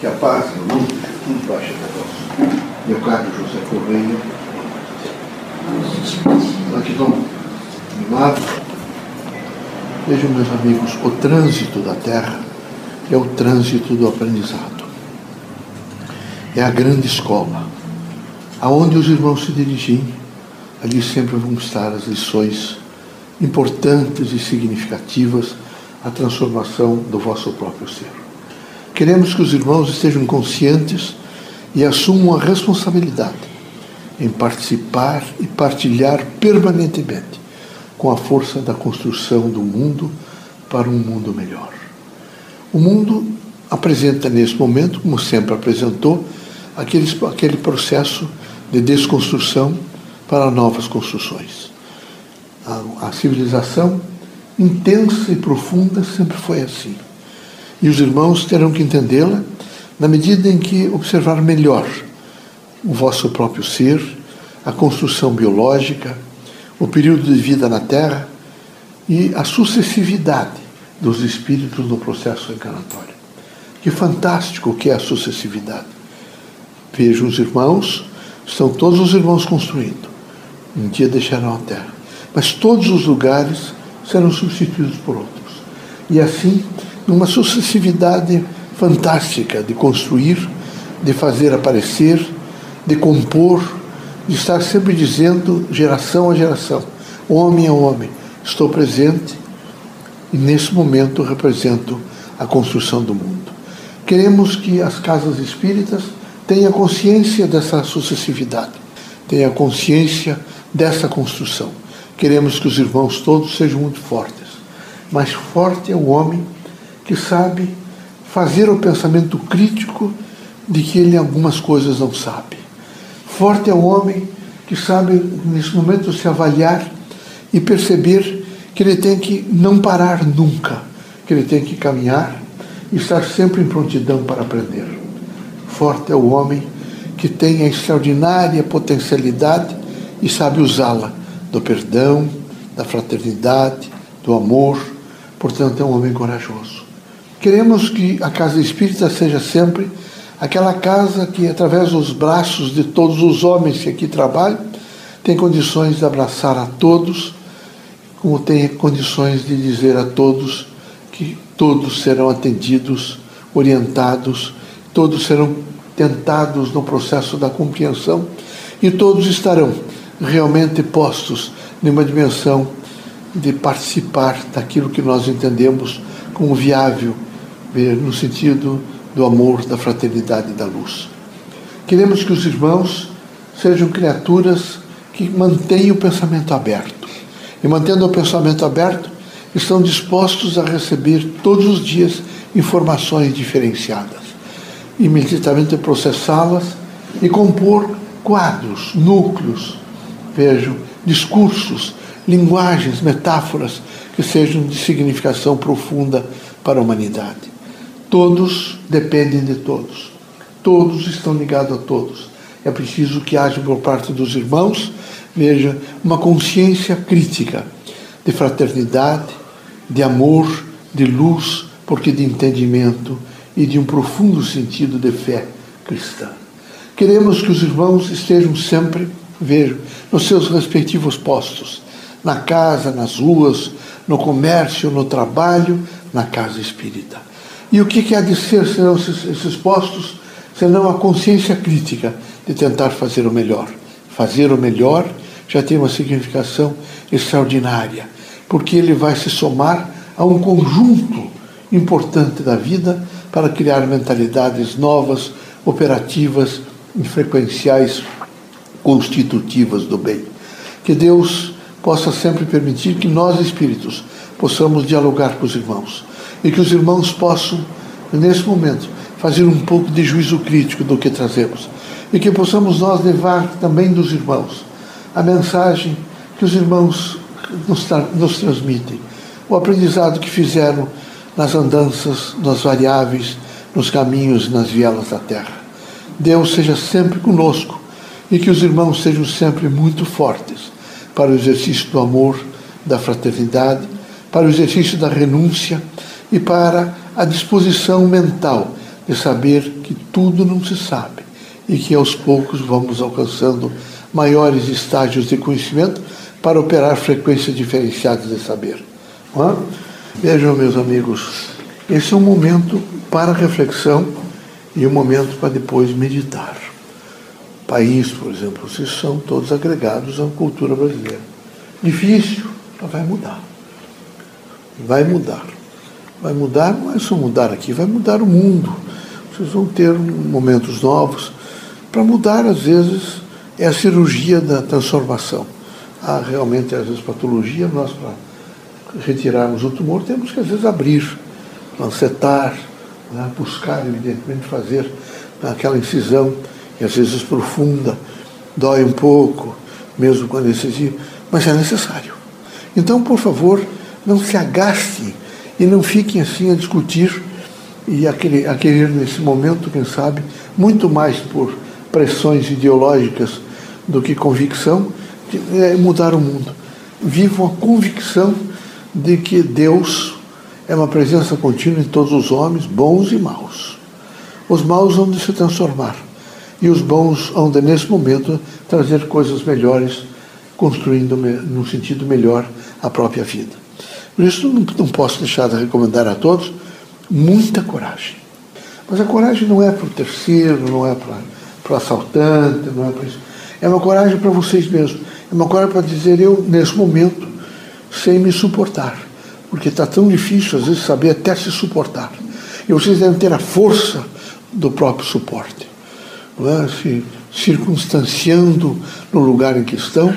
Que a paz e luz tudo baixa da voz. Meu caro José Correia, gratidão, amado. Vejam, meus amigos, o trânsito da Terra é o trânsito do aprendizado. É a grande escola, aonde os irmãos se dirigem, ali sempre vão estar as lições importantes e significativas, a transformação do vosso próprio ser. Queremos que os irmãos estejam conscientes e assumam a responsabilidade em participar e partilhar permanentemente com a força da construção do mundo para um mundo melhor. O mundo apresenta nesse momento, como sempre apresentou, aquele, aquele processo de desconstrução para novas construções. A, a civilização intensa e profunda sempre foi assim. E os irmãos terão que entendê-la na medida em que observar melhor o vosso próprio ser, a construção biológica, o período de vida na Terra e a sucessividade dos espíritos no processo encarnatório. Que fantástico que é a sucessividade. Vejam os irmãos, estão todos os irmãos construindo. Um dia deixarão a Terra. Mas todos os lugares serão substituídos por outros. E assim, numa sucessividade fantástica de construir, de fazer aparecer, de compor, de estar sempre dizendo, geração a geração, homem a homem, estou presente e nesse momento represento a construção do mundo. Queremos que as casas espíritas tenham consciência dessa sucessividade, tenham consciência dessa construção. Queremos que os irmãos todos sejam muito fortes, mas forte é o homem que sabe fazer o pensamento crítico de que ele algumas coisas não sabe. Forte é o homem que sabe, nesse momento, se avaliar e perceber que ele tem que não parar nunca, que ele tem que caminhar e estar sempre em prontidão para aprender. Forte é o homem que tem a extraordinária potencialidade e sabe usá-la do perdão, da fraternidade, do amor. Portanto, é um homem corajoso. Queremos que a casa espírita seja sempre aquela casa que, através dos braços de todos os homens que aqui trabalham, tem condições de abraçar a todos, como tem condições de dizer a todos que todos serão atendidos, orientados, todos serão tentados no processo da compreensão e todos estarão realmente postos numa dimensão de participar daquilo que nós entendemos como viável no sentido do amor, da fraternidade e da luz. Queremos que os irmãos sejam criaturas que mantenham o pensamento aberto. E mantendo o pensamento aberto, estão dispostos a receber todos os dias informações diferenciadas, imediatamente processá-las e compor quadros, núcleos, vejam, discursos, linguagens, metáforas que sejam de significação profunda para a humanidade. Todos dependem de todos. Todos estão ligados a todos. É preciso que haja por parte dos irmãos, veja, uma consciência crítica de fraternidade, de amor, de luz, porque de entendimento e de um profundo sentido de fé cristã. Queremos que os irmãos estejam sempre, vejam, nos seus respectivos postos, na casa, nas ruas, no comércio, no trabalho, na casa espírita e o que, há de ser senão esses, esses postos, senão a consciência crítica de tentar fazer o melhor. Fazer o melhor já tem uma significação extraordinária, porque ele vai se somar a um conjunto importante da vida para criar mentalidades novas, operativas e frequenciais constitutivas do bem. Que Deus possa sempre permitir que nós, espíritos, possamos dialogar com os irmãos e que os irmãos possam, nesse momento, fazer um pouco de juízo crítico do que trazemos e que possamos nós levar também dos irmãos a mensagem que os irmãos nos, nos transmitem, o aprendizado que fizeram nas andanças, nas variáveis, nos caminhos, nas vielas da terra. Deus seja sempre conosco e que os irmãos sejam sempre muito fortes para o exercício do amor, da fraternidade, para o exercício da renúncia e para a disposição mental de saber que tudo não se sabe e que aos poucos vamos alcançando maiores estágios de conhecimento para operar frequências diferenciadas de saber. É? Vejam, meus amigos, esse é um momento para reflexão e um momento para depois meditar. País, por exemplo, vocês são todos agregados à cultura brasileira. Difícil, mas vai mudar. Vai mudar. Vai mudar, não é só mudar aqui, vai mudar o mundo. Vocês vão ter momentos novos. Para mudar, às vezes, é a cirurgia da transformação. Há realmente, às vezes, patologia, nós, para retirarmos o tumor, temos que, às vezes, abrir, lancetar, né, buscar, evidentemente, fazer aquela incisão, e às vezes profunda, dói um pouco, mesmo com anestesia, mas é necessário. Então, por favor, não se agaste e não fiquem assim a discutir e a querer, a querer nesse momento, quem sabe, muito mais por pressões ideológicas do que convicção, de, é, mudar o mundo. Vivam a convicção de que Deus é uma presença contínua em todos os homens, bons e maus. Os maus vão de se transformar e os bons vão de, nesse momento, trazer coisas melhores, construindo num sentido melhor a própria vida. Por isso, não, não posso deixar de recomendar a todos muita coragem. Mas a coragem não é para o terceiro, não é para o assaltante, não é para isso. É uma coragem para vocês mesmos. É uma coragem para dizer eu, nesse momento, sem me suportar. Porque está tão difícil, às vezes, saber até se suportar. E vocês devem ter a força do próprio suporte. É? Se circunstanciando no lugar em que estão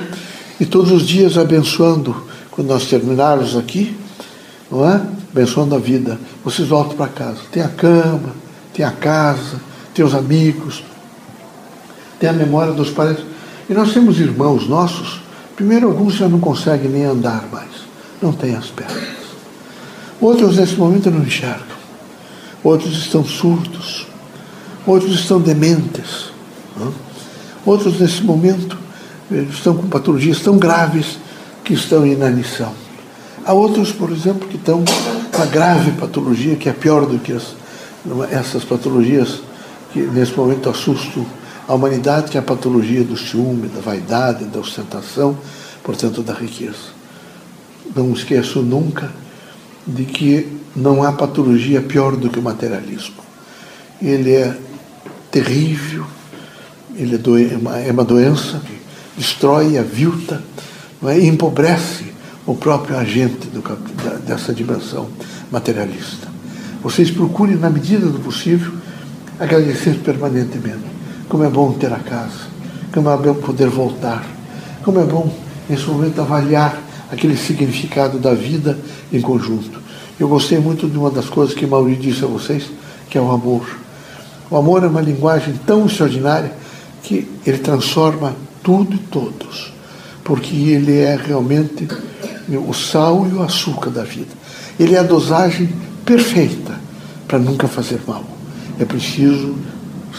e todos os dias abençoando quando nós terminarmos aqui, não é? Abençoando a vida. Vocês voltam para casa. Tem a cama, tem a casa, tem os amigos, tem a memória dos parentes. E nós temos irmãos nossos, primeiro alguns já não conseguem nem andar mais, não têm as pernas. Outros nesse momento não enxergam. Outros estão surdos. Outros estão dementes. Não? Outros nesse momento eh, estão com patologias tão graves que estão em inanição. Há outros, por exemplo, que estão com a grave patologia, que é pior do que as, essas patologias que nesse momento assustam a humanidade, que é a patologia do ciúme, da vaidade, da ostentação, portanto, da riqueza. Não esqueço nunca de que não há patologia pior do que o materialismo. Ele é terrível, ele é, é uma doença que destrói, avilta, é? empobrece o próprio agente do, dessa dimensão materialista. Vocês procurem, na medida do possível, agradecer permanentemente. Como é bom ter a casa, como é bom poder voltar, como é bom, nesse momento, avaliar aquele significado da vida em conjunto. Eu gostei muito de uma das coisas que Mauri disse a vocês, que é o amor. O amor é uma linguagem tão extraordinária que ele transforma tudo e todos porque ele é realmente o sal e o açúcar da vida. Ele é a dosagem perfeita para nunca fazer mal. É preciso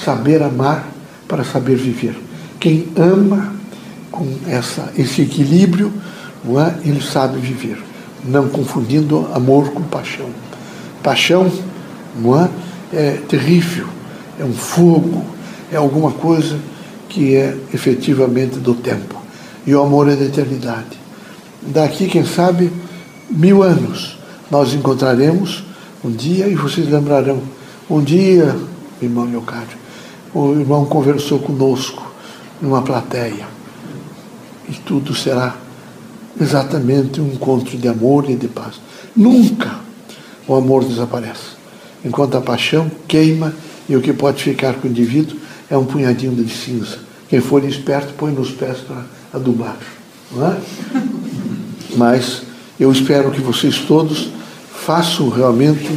saber amar para saber viver. Quem ama com essa, esse equilíbrio, é? ele sabe viver, não confundindo amor com paixão. Paixão é? é terrível, é um fogo, é alguma coisa que é efetivamente do tempo e o amor é da eternidade. Daqui, quem sabe, mil anos, nós encontraremos um dia e vocês lembrarão. Um dia, irmão Leocádio, o irmão conversou conosco numa plateia e tudo será exatamente um encontro de amor e de paz. Nunca o amor desaparece. Enquanto a paixão queima e o que pode ficar com o indivíduo é um punhadinho de cinza. Quem for esperto põe nos pés para adubar. Não é? Mas eu espero que vocês todos façam realmente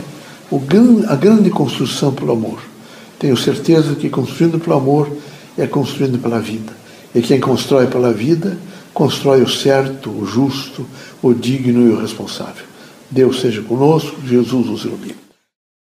a grande construção pelo amor. Tenho certeza que construindo pelo amor é construindo pela vida. E quem constrói pela vida, constrói o certo, o justo, o digno e o responsável. Deus seja conosco, Jesus os ilumine.